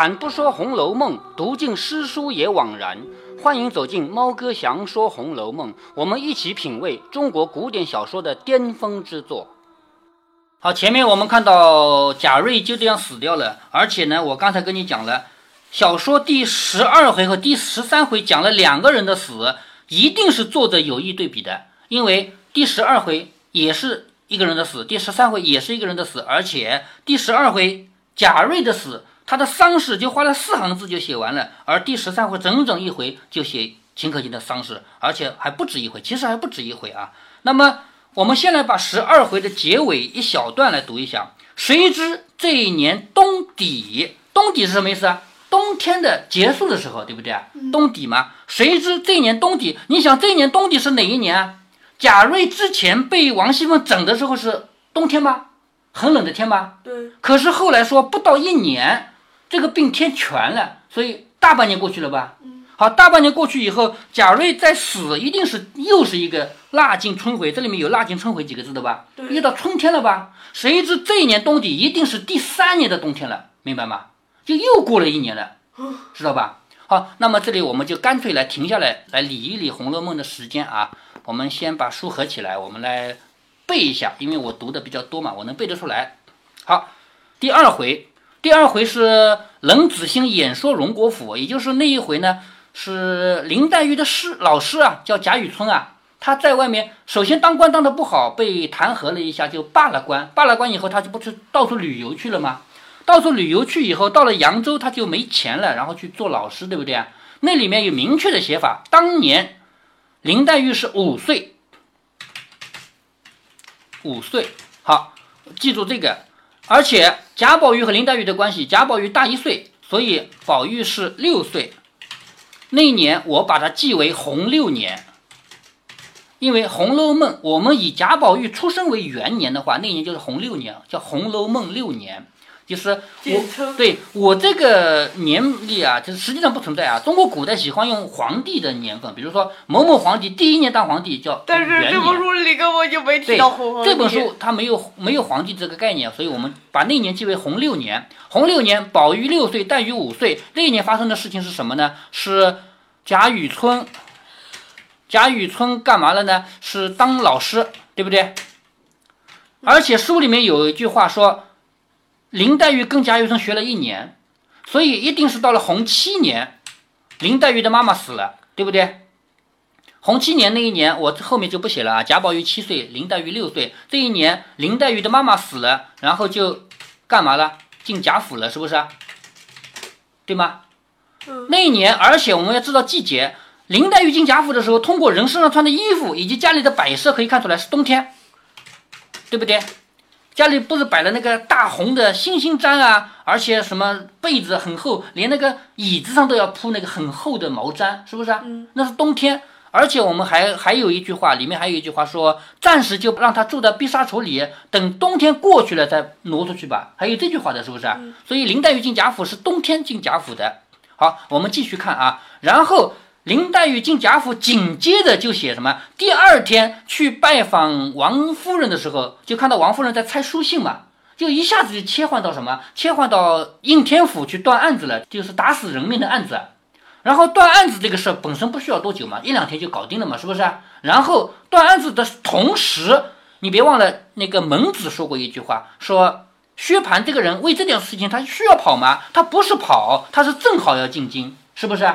开坛不说《红楼梦》，读尽诗书也枉然。欢迎走进猫哥祥说《红楼梦》，我们一起品味中国古典小说的巅峰之作。好，前面我们看到贾瑞就这样死掉了，而且呢，我刚才跟你讲了，小说第十二回和第十三回讲了两个人的死，一定是作者有意对比的，因为第十二回也是一个人的死，第十三回也是一个人的死，而且第十二回贾瑞的死。他的丧事就花了四行字就写完了，而第十三回整整一回就写秦可卿的丧事，而且还不止一回，其实还不止一回啊。那么我们先来把十二回的结尾一小段来读一下。谁知这一年冬底，冬底是什么意思啊？冬天的结束的时候，对不对啊？冬底嘛。谁知这一年冬底，你想这一年冬底是哪一年啊？贾瑞之前被王熙凤整的时候是冬天吗？很冷的天吗？对。可是后来说不到一年。这个病添全了，所以大半年过去了吧？好，大半年过去以后，贾瑞在死，一定是又是一个腊尽春回，这里面有腊尽春回几个字的吧？对，又到春天了吧？谁知这一年冬底一定是第三年的冬天了，明白吗？就又过了一年了，知道吧？好，那么这里我们就干脆来停下来，来理一理《红楼梦》的时间啊。我们先把书合起来，我们来背一下，因为我读的比较多嘛，我能背得出来。好，第二回。第二回是冷子兴演说荣国府，也就是那一回呢，是林黛玉的师老师啊，叫贾雨村啊，他在外面首先当官当的不好，被弹劾了一下，就罢了官。罢了官以后，他就不是到处旅游去了吗？到处旅游去以后，到了扬州，他就没钱了，然后去做老师，对不对啊？那里面有明确的写法，当年林黛玉是五岁，五岁，好，记住这个。而且贾宝玉和林黛玉的关系，贾宝玉大一岁，所以宝玉是六岁。那一年我把它记为洪六年，因为《红楼梦》我们以贾宝玉出生为元年的话，那年就是洪六年，叫《红楼梦》六年。就是我对我这个年历啊，就是实际上不存在啊。中国古代喜欢用皇帝的年份，比如说某某皇帝第一年当皇帝叫但是这本书里根本就没提到皇帝。这本书它没有没有皇帝这个概念，所以我们把那年记为洪六年。洪六年，宝玉六岁，黛玉五岁。那一年发生的事情是什么呢？是贾雨村。贾雨村干嘛了呢？是当老师，对不对？而且书里面有一句话说。林黛玉跟贾雨村学了一年，所以一定是到了洪七年，林黛玉的妈妈死了，对不对？洪七年那一年，我后面就不写了啊。贾宝玉七岁，林黛玉六岁，这一年林黛玉的妈妈死了，然后就干嘛了？进贾府了，是不是？对吗？那一年，而且我们要知道季节，林黛玉进贾府的时候，通过人身上穿的衣服以及家里的摆设可以看出来是冬天，对不对？家里不是摆了那个大红的星星毡啊，而且什么被子很厚，连那个椅子上都要铺那个很厚的毛毡，是不是啊？嗯，那是冬天。而且我们还还有一句话，里面还有一句话说，暂时就让他住在碧纱橱里，等冬天过去了再挪出去吧。还有这句话的，是不是啊？所以林黛玉进贾府是冬天进贾府的。好，我们继续看啊，然后。林黛玉进贾府，紧接着就写什么？第二天去拜访王夫人的时候，就看到王夫人在拆书信嘛，就一下子就切换到什么？切换到应天府去断案子了，就是打死人命的案子。然后断案子这个事本身不需要多久嘛，一两天就搞定了嘛，是不是？然后断案子的同时，你别忘了那个蒙子说过一句话，说薛蟠这个人为这件事情他需要跑吗？他不是跑，他是正好要进京，是不是？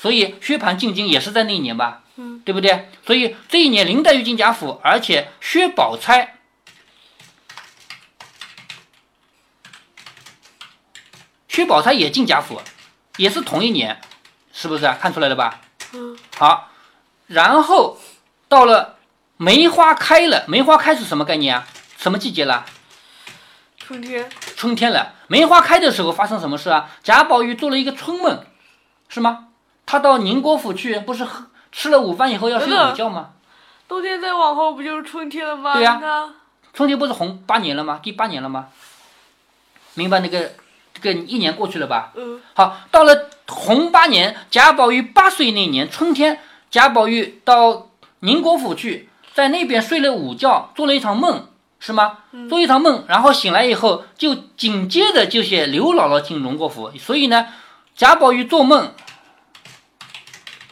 所以薛蟠进京也是在那一年吧，嗯，对不对？所以这一年林黛玉进贾府，而且薛宝钗，薛宝钗也进贾府，也是同一年，是不是啊？看出来了吧？嗯，好，然后到了梅花开了，梅花开是什么概念啊？什么季节了？春天。春天了，梅花开的时候发生什么事啊？贾宝玉做了一个春梦，是吗？他到宁国府去，不是喝吃了午饭以后要睡午觉吗？冬天再往后不就是春天了吗？对呀，春天不是红八年了吗？第八年了吗？明白那个这个一年过去了吧？嗯。好，到了红八年，贾宝玉八岁那年春天，贾宝玉到宁国府去，在那边睡了午觉，做了一场梦，是吗？做一场梦，然后醒来以后，就紧接着就写刘姥姥进荣国府。所以呢，贾宝玉做梦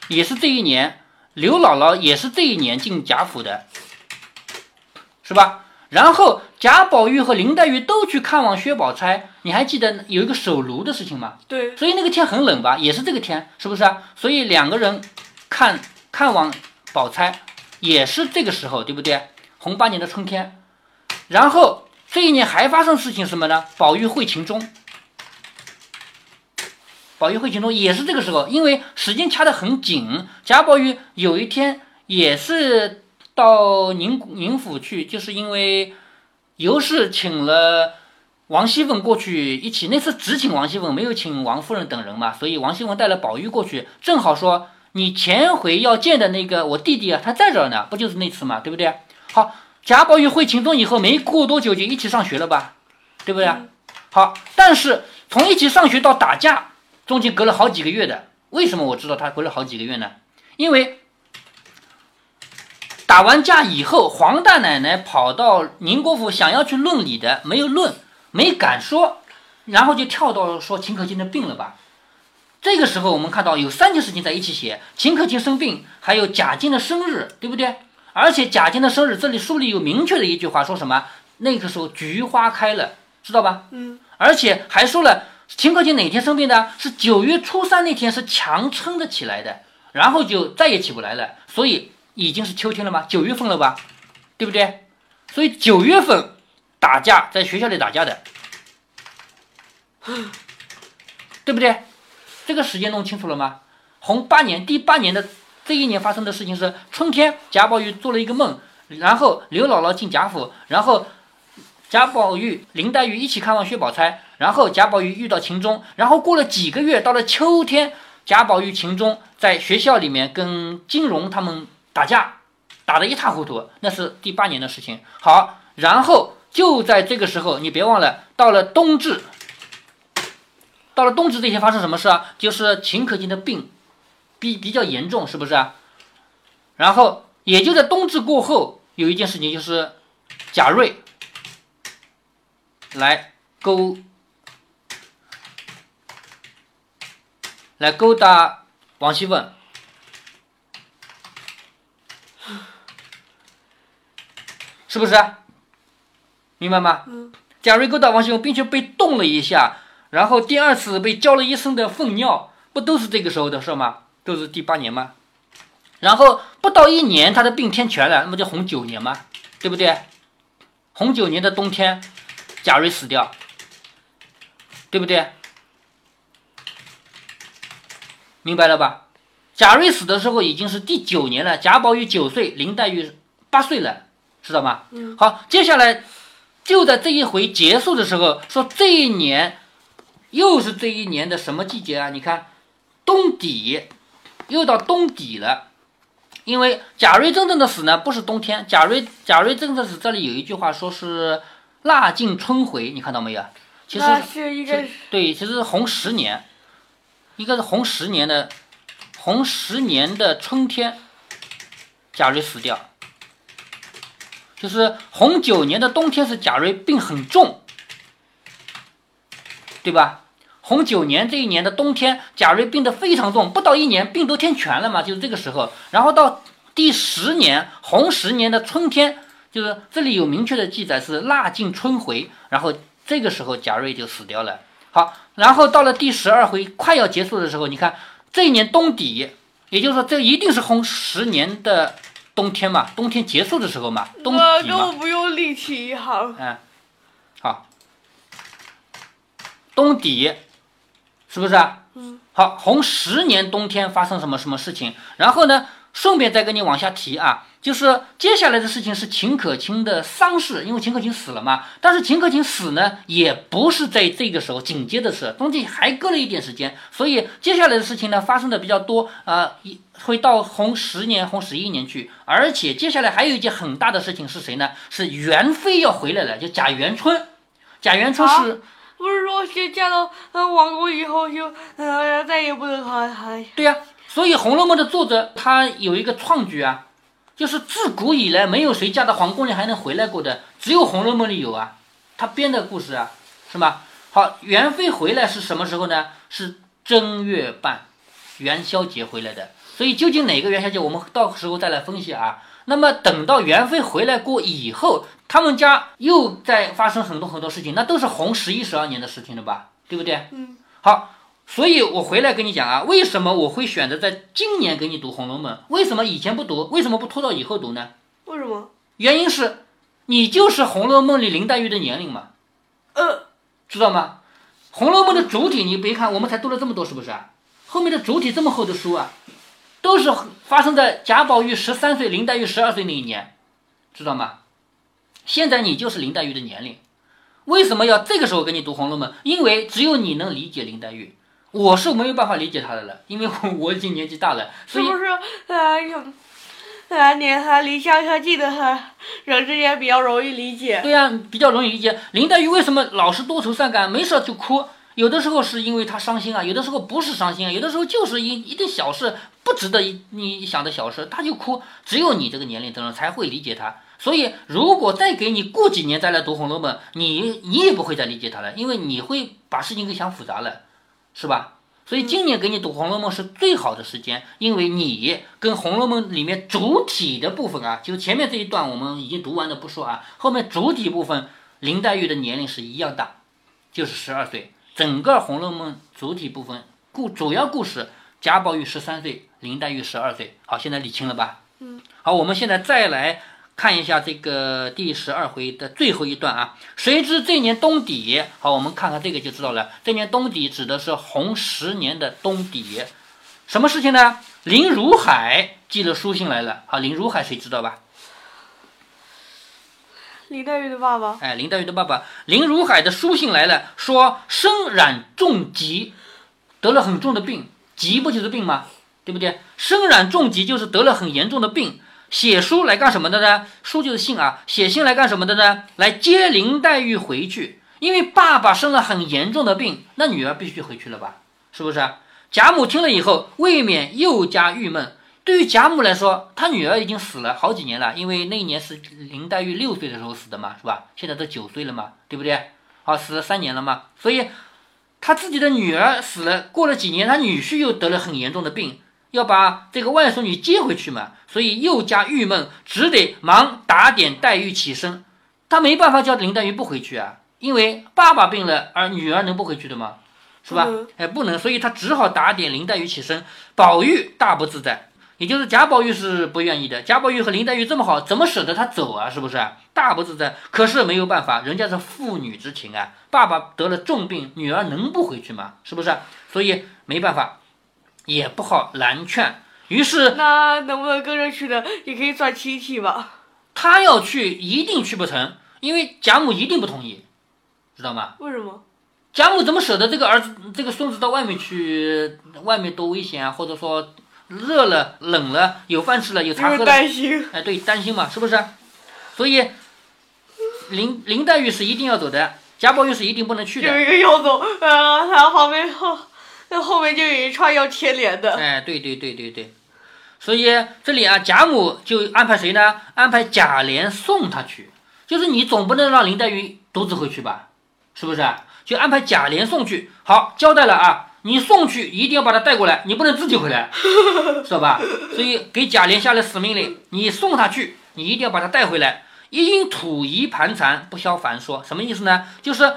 也是这一年，刘姥姥也是这一年进贾府的，是吧？然后贾宝玉和林黛玉都去看望薛宝钗，你还记得有一个手炉的事情吗？对，所以那个天很冷吧，也是这个天，是不是啊？所以两个人看看望宝钗，也是这个时候，对不对？洪八年的春天。然后这一年还发生事情什么呢？宝玉会秦钟，宝玉会秦钟也是这个时候，因为时间掐得很紧。贾宝玉有一天也是到宁宁府去，就是因为尤氏请了王熙凤过去一起，那次只请王熙凤，没有请王夫人等人嘛，所以王熙凤带了宝玉过去，正好说你前回要见的那个我弟弟啊，他在这儿呢，不就是那次嘛，对不对？好。贾宝玉会秦钟以后，没过多久就一起上学了吧，对不对？好，但是从一起上学到打架，中间隔了好几个月的。为什么我知道他隔了好几个月呢？因为打完架以后，黄大奶奶跑到宁国府想要去论理的，没有论，没敢说，然后就跳到说秦可卿的病了吧。这个时候我们看到有三件事情在一起写：秦可卿生病，还有贾静的生日，对不对？而且贾静的生日，这里书里有明确的一句话，说什么？那个时候菊花开了，知道吧？嗯。而且还说了，秦可卿哪天生病的？是九月初三那天，是强撑着起来的，然后就再也起不来了。所以已经是秋天了吗？九月份了吧？对不对？所以九月份打架，在学校里打架的，对不对？这个时间弄清楚了吗？洪八年，第八年的。这一年发生的事情是春天，贾宝玉做了一个梦，然后刘姥姥进贾府，然后贾宝玉、林黛玉一起看望薛宝钗，然后贾宝玉遇到秦钟，然后过了几个月，到了秋天，贾宝玉、秦钟在学校里面跟金荣他们打架，打得一塌糊涂，那是第八年的事情。好，然后就在这个时候，你别忘了，到了冬至，到了冬至这天发生什么事啊？就是秦可卿的病。比比较严重，是不是啊？然后也就在冬至过后，有一件事情就是贾瑞来勾来勾搭王熙凤，是不是？明白吗？贾瑞勾搭王熙凤，并且被冻了一下，然后第二次被浇了一身的粪尿，不都是这个时候的事吗？都是第八年吗？然后不到一年，他的病天全了，那么就洪九年吗？对不对？洪九年的冬天，贾瑞死掉，对不对？明白了吧？贾瑞死的时候已经是第九年了，贾宝玉九岁，林黛玉八岁了，知道吗？嗯。好，接下来就在这一回结束的时候，说这一年又是这一年的什么季节啊？你看，冬底。又到冬底了，因为贾瑞真正的死呢，不是冬天。贾瑞贾瑞真正的死，这里有一句话说是腊尽春回，你看到没有？其实是一个对，其实红十年，一个是红十年的红十年的春天，贾瑞死掉，就是红九年的冬天是贾瑞病很重，对吧？红九年这一年的冬天，贾瑞病得非常重，不到一年病都天全了嘛，就是这个时候。然后到第十年，红十年的春天，就是这里有明确的记载是腊尽春回，然后这个时候贾瑞就死掉了。好，然后到了第十二回快要结束的时候，你看这一年冬底，也就是说这一定是红十年的冬天嘛，冬天结束的时候嘛，冬底嘛。我不用力气行。嗯，好，冬底。是不是啊？嗯，好，红十年冬天发生什么什么事情？然后呢，顺便再跟你往下提啊，就是接下来的事情是秦可卿的丧事，因为秦可卿死了嘛。但是秦可卿死呢，也不是在这个时候，紧接着是中间还隔了一点时间，所以接下来的事情呢，发生的比较多啊，一会到洪十年、洪十一年去。而且接下来还有一件很大的事情是谁呢？是元妃要回来了，就贾元春。贾元春是。不是说先嫁到呃王宫以后就呃再也不能还还对呀，所以《红楼梦》的作者他有一个创举啊，就是自古以来没有谁嫁到皇宫里还能回来过的，只有《红楼梦》里有啊，他编的故事啊，是吧？好，元妃回来是什么时候呢？是正月半，元宵节回来的。所以究竟哪个元宵节，我们到时候再来分析啊。那么等到元妃回来过以后，他们家又在发生很多很多事情，那都是红十一、十二年的事情了吧？对不对？嗯。好，所以我回来跟你讲啊，为什么我会选择在今年给你读《红楼梦》？为什么以前不读？为什么不拖到以后读呢？为什么？原因是，你就是《红楼梦》里林黛玉的年龄嘛。呃，知道吗？《红楼梦》的主体，你别看我们才读了这么多，是不是啊？后面的主体这么厚的书啊，都是发生在贾宝玉十三岁、林黛玉十二岁那一年，知道吗？现在你就是林黛玉的年龄，为什么要这个时候给你读《红楼梦》？因为只有你能理解林黛玉，我是没有办法理解他的了，因为我我已经年纪大了，所以是不是？呃，有呃，你还离乡和近的和人之间比较容易理解。对呀、比较容易理解。林黛玉为什么老是多愁善感，没事儿就哭？有的时候是因为她伤心啊，有的时候不是伤心啊，有的时候就是一一点小事，不值得一你想的小事，她就哭。只有你这个年龄的人才会理解她。所以，如果再给你过几年再来读《红楼梦》，你你也不会再理解她了，因为你会把事情给想复杂了，是吧？所以今年给你读《红楼梦》是最好的时间，因为你跟《红楼梦》里面主体的部分啊，就前面这一段我们已经读完了不说啊，后面主体部分林黛玉的年龄是一样大，就是十二岁。整个《红楼梦》主体部分故主要故事，贾宝玉十三岁，林黛玉十二岁。好，现在理清了吧？嗯。好，我们现在再来看一下这个第十二回的最后一段啊。谁知这年冬底，好，我们看看这个就知道了。这年冬底指的是洪十年的冬底，什么事情呢？林如海寄了书信来了。好，林如海谁知道吧？林黛玉的爸爸。哎，林黛玉的爸爸林如海的书信来了，说身染重疾，得了很重的病，疾不就是病吗？对不对？身染重疾就是得了很严重的病，写书来干什么的呢？书就是信啊，写信来干什么的呢？来接林黛玉回去，因为爸爸生了很严重的病，那女儿必须回去了吧？是不是？贾母听了以后，未免又加郁闷。对于贾母来说，她女儿已经死了好几年了，因为那一年是林黛玉六岁的时候死的嘛，是吧？现在都九岁了嘛，对不对？好，死了三年了嘛，所以她自己的女儿死了，过了几年，她女婿又得了很严重的病，要把这个外孙女接回去嘛，所以又加郁闷，只得忙打点黛玉起身。他没办法叫林黛玉不回去啊，因为爸爸病了，而女儿能不回去的吗？是吧？哎，不能，所以他只好打点林黛玉起身。宝玉大不自在，也就是贾宝玉是不愿意的。贾宝玉和林黛玉这么好，怎么舍得他走啊？是不是？大不自在。可是没有办法，人家是父女之情啊。爸爸得了重病，女儿能不回去吗？是不是？所以没办法，也不好难劝。于是那能不能跟着去的，也可以算亲戚吧？他要去，一定去不成，因为贾母一定不同意，知道吗？为什么？贾母怎么舍得这个儿子、这个孙子到外面去？外面多危险啊！或者说热了、冷了，有饭吃了，有茶喝了，担心。哎，对，担心嘛，是不是？所以林林黛玉是一定要走的，贾宝玉是一定不能去的。有一个要走，呃，他后面后，那后面就有一串要贴连的。哎，对对对对对。所以这里啊，贾母就安排谁呢？安排贾琏送他去，就是你总不能让林黛玉独自回去吧？是不是？就安排贾琏送去。好，交代了啊，你送去一定要把他带过来，你不能自己回来，知道吧？所以给贾琏下了死命令，你送他去，你一定要把他带回来。一因土仪盘缠，不消凡说，什么意思呢？就是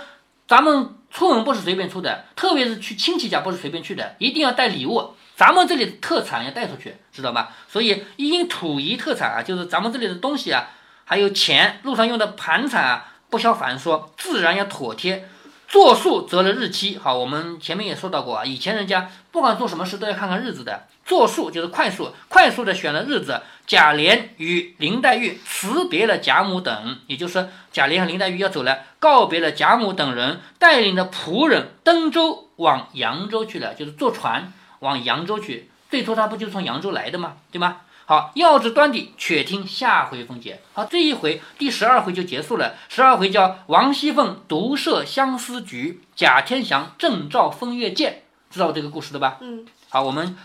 咱们出门不是随便出的，特别是去亲戚家不是随便去的，一定要带礼物。咱们这里的特产要带出去，知道吧？所以一因土仪特产啊，就是咱们这里的东西啊，还有钱，路上用的盘缠啊，不消繁说，自然要妥帖。作数择了日期，好，我们前面也说到过啊，以前人家不管做什么事都要看看日子的。作数就是快速，快速的选了日子。贾琏与林黛玉辞别了贾母等，也就是贾琏和林黛玉要走了，告别了贾母等人，带领着仆人登舟往扬州去了，就是坐船往扬州去。最初他不就是从扬州来的吗？对吗？好，要知端底，且听下回分解。好，这一回第十二回就结束了。十二回叫王熙凤独设相思局，贾天祥正照风月剑，知道这个故事的吧？嗯，好，我们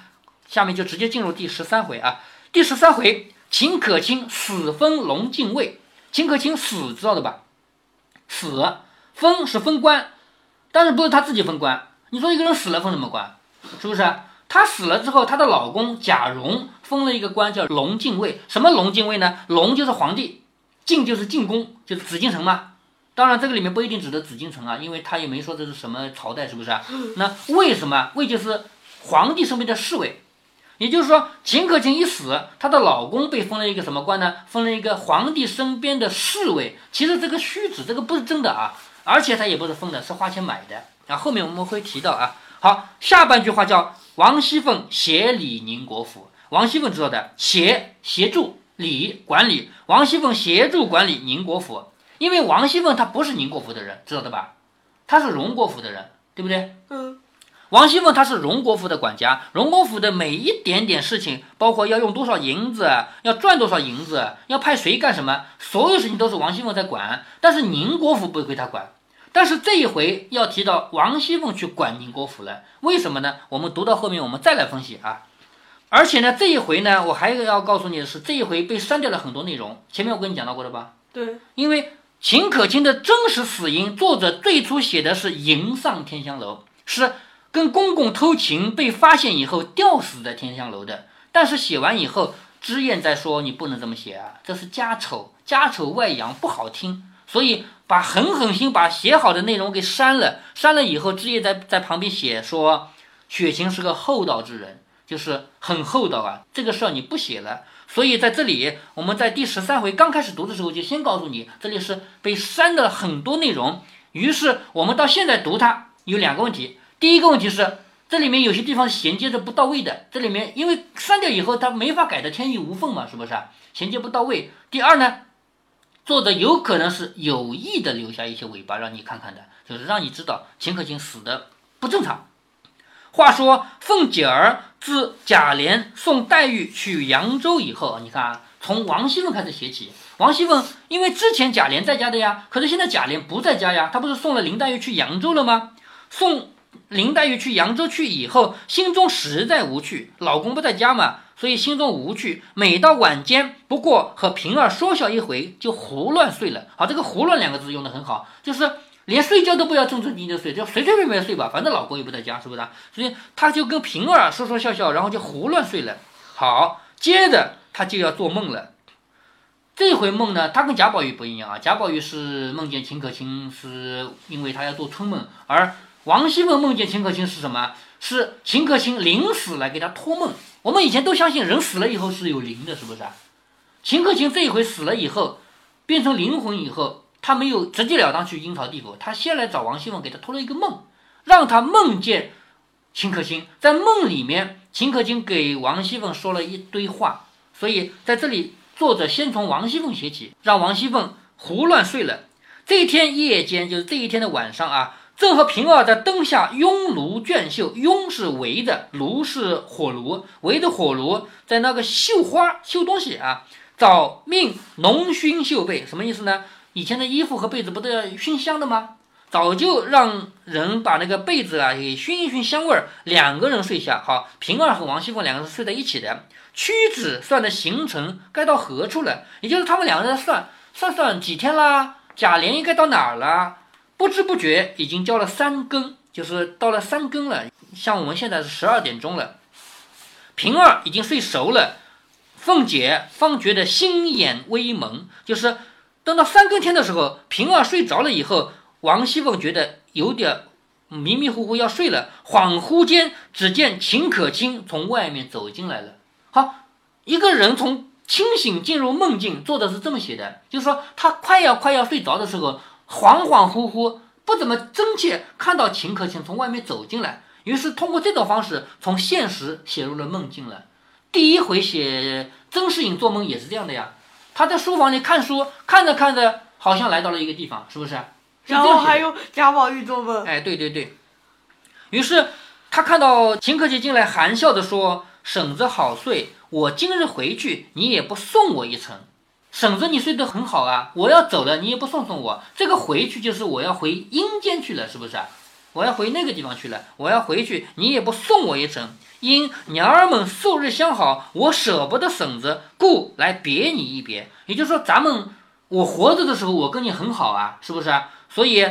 下面就直接进入第十三回啊。第十三回，秦可卿死封龙禁尉，秦可卿死，知道的吧？死，封是封官，但是不是他自己封官？你说一个人死了封什么官？是不是？她死了之后，她的老公贾蓉封了一个官叫龙禁尉。什么龙禁尉呢？龙就是皇帝，禁就是进宫，就是紫禁城嘛。当然，这个里面不一定指的紫禁城啊，因为他也没说这是什么朝代，是不是？那为什么？魏就是皇帝身边的侍卫。也就是说，秦可卿一死，她的老公被封了一个什么官呢？封了一个皇帝身边的侍卫。其实这个虚指，这个不是真的啊，而且他也不是封的，是花钱买的。啊，后面我们会提到啊。好，下半句话叫王熙凤协理宁国府。王熙凤知道的，协协助理管理，王熙凤协助管理宁国府。因为王熙凤她不是宁国府的人，知道的吧？她是荣国府的人，对不对？嗯。王熙凤她是荣国府的管家，荣国府的每一点点事情，包括要用多少银子，要赚多少银子，要派谁干什么，所有事情都是王熙凤在管。但是宁国府不归她管。但是这一回要提到王熙凤去管宁国府了，为什么呢？我们读到后面我们再来分析啊。而且呢，这一回呢，我还要告诉你的是，这一回被删掉了很多内容。前面我跟你讲到过的吧？对，因为秦可卿的真实死因，作者最初写的是迎上天香楼，是。跟公公偷情被发现以后吊死在天香楼的，但是写完以后，知燕在说你不能这么写啊，这是家丑，家丑外扬不好听，所以把狠狠心把写好的内容给删了。删了以后，知燕在在旁边写说，雪晴是个厚道之人，就是很厚道啊。这个事儿你不写了，所以在这里我们在第十三回刚开始读的时候就先告诉你，这里是被删的很多内容。于是我们到现在读它有两个问题。第一个问题是，这里面有些地方衔接的不到位的，这里面因为删掉以后，它没法改的天衣无缝嘛，是不是？衔接不到位。第二呢，作者有可能是有意的留下一些尾巴让你看看的，就是让你知道秦可卿死的不正常。话说凤姐儿自贾琏送黛玉去扬州以后，你看啊，从王熙凤开始写起。王熙凤因为之前贾琏在家的呀，可是现在贾琏不在家呀，他不是送了林黛玉去扬州了吗？送。林黛玉去扬州去以后，心中实在无趣，老公不在家嘛，所以心中无趣。每到晚间，不过和平儿说笑一回，就胡乱睡了。好，这个“胡乱”两个字用的很好，就是连睡觉都不要正正经经的睡，就随随便便睡吧，反正老公也不在家，是不是？所以他就跟平儿说说笑笑，然后就胡乱睡了。好，接着他就要做梦了。这回梦呢，他跟贾宝玉不一样啊，贾宝玉是梦见秦可卿，是因为他要做春梦，而。王熙凤梦见秦可卿是什么？是秦可卿临死来给他托梦。我们以前都相信人死了以后是有灵的，是不是啊？秦可卿这一回死了以后，变成灵魂以后，他没有直截了当去阴曹地府，他先来找王熙凤给他托了一个梦，让他梦见秦可卿。在梦里面，秦可卿给王熙凤说了一堆话，所以在这里作者先从王熙凤写起，让王熙凤胡乱睡了。这一天夜间，就是这一天的晚上啊。正和平儿在灯下拥炉卷绣，拥是围着，炉是火炉，围着火炉在那个绣花绣东西啊。早命浓熏绣被，什么意思呢？以前的衣服和被子不都要熏香的吗？早就让人把那个被子啊给熏一熏香味儿。两个人睡下，好，平儿和王熙凤两个人睡在一起的。屈指算的行程该到何处了？也就是他们两个人算算算几天啦？贾琏应该到哪儿了？不知不觉已经交了三更，就是到了三更了。像我们现在是十二点钟了，平儿已经睡熟了，凤姐方觉得心眼微蒙。就是等到三更天的时候，平儿睡着了以后，王熙凤觉得有点迷迷糊糊要睡了。恍惚间，只见秦可卿从外面走进来了。好，一个人从清醒进入梦境，作者是这么写的，就是说他快要快要睡着的时候。恍恍惚惚，不怎么真切，看到秦可卿从外面走进来，于是通过这种方式从现实写入了梦境了。第一回写曾士隐做梦也是这样的呀，他在书房里看书，看着看着，好像来到了一个地方，是不是？然后还有贾宝玉做梦。哎，对对对。于是他看到秦可卿进来，含笑的说：“婶子好睡，我今日回去，你也不送我一程。”婶子，你睡得很好啊！我要走了，你也不送送我。这个回去就是我要回阴间去了，是不是？我要回那个地方去了，我要回去，你也不送我一程。因娘儿们素日相好，我舍不得婶子，故来别你一别。也就是说，咱们我活着的时候我跟你很好啊，是不是？所以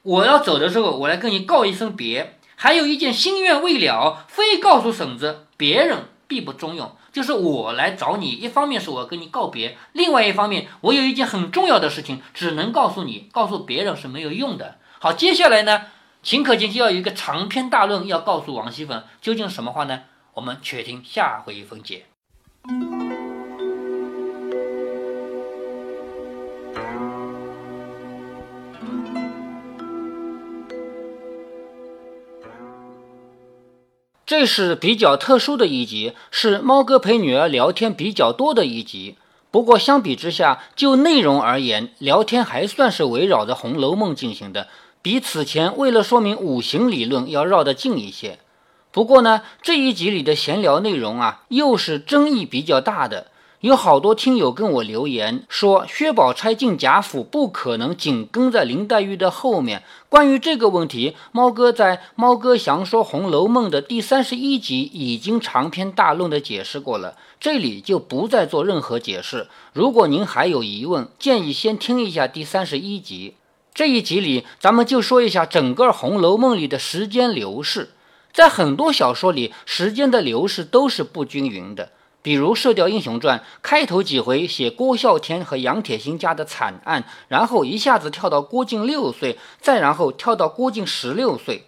我要走的时候，我来跟你告一声别。还有一件心愿未了，非告诉婶子，别人必不中用。就是我来找你，一方面是我跟你告别，另外一方面我有一件很重要的事情，只能告诉你，告诉别人是没有用的。好，接下来呢，秦可卿就要有一个长篇大论要告诉王熙凤，究竟什么话呢？我们且听下回分解。这是比较特殊的一集，是猫哥陪女儿聊天比较多的一集。不过相比之下，就内容而言，聊天还算是围绕着《红楼梦》进行的，比此前为了说明五行理论要绕得近一些。不过呢，这一集里的闲聊内容啊，又是争议比较大的。有好多听友跟我留言说，薛宝钗进贾府不可能紧跟在林黛玉的后面。关于这个问题，猫哥在《猫哥详说红楼梦》的第三十一集已经长篇大论的解释过了，这里就不再做任何解释。如果您还有疑问，建议先听一下第三十一集。这一集里，咱们就说一下整个《红楼梦》里的时间流逝。在很多小说里，时间的流逝都是不均匀的。比如《射雕英雄传》开头几回写郭啸天和杨铁心家的惨案，然后一下子跳到郭靖六岁，再然后跳到郭靖十六岁。《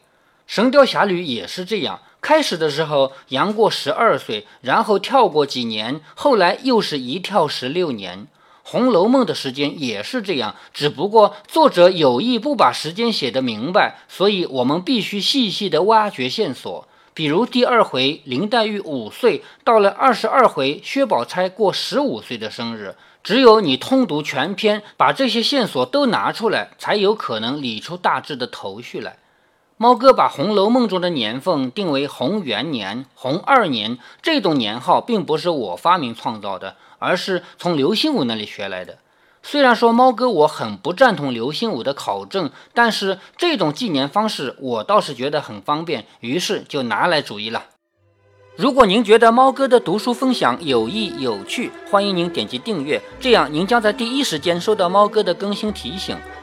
神雕侠侣》也是这样，开始的时候杨过十二岁，然后跳过几年，后来又是一跳十六年。《红楼梦》的时间也是这样，只不过作者有意不把时间写得明白，所以我们必须细细的挖掘线索。比如第二回林黛玉五岁，到了二十二回薛宝钗过十五岁的生日，只有你通读全篇，把这些线索都拿出来，才有可能理出大致的头绪来。猫哥把《红楼梦》中的年份定为洪元年、洪二年，这种年号并不是我发明创造的，而是从刘心武那里学来的。虽然说猫哥我很不赞同刘心武的考证，但是这种纪年方式我倒是觉得很方便，于是就拿来主义了。如果您觉得猫哥的读书分享有益有趣，欢迎您点击订阅，这样您将在第一时间收到猫哥的更新提醒。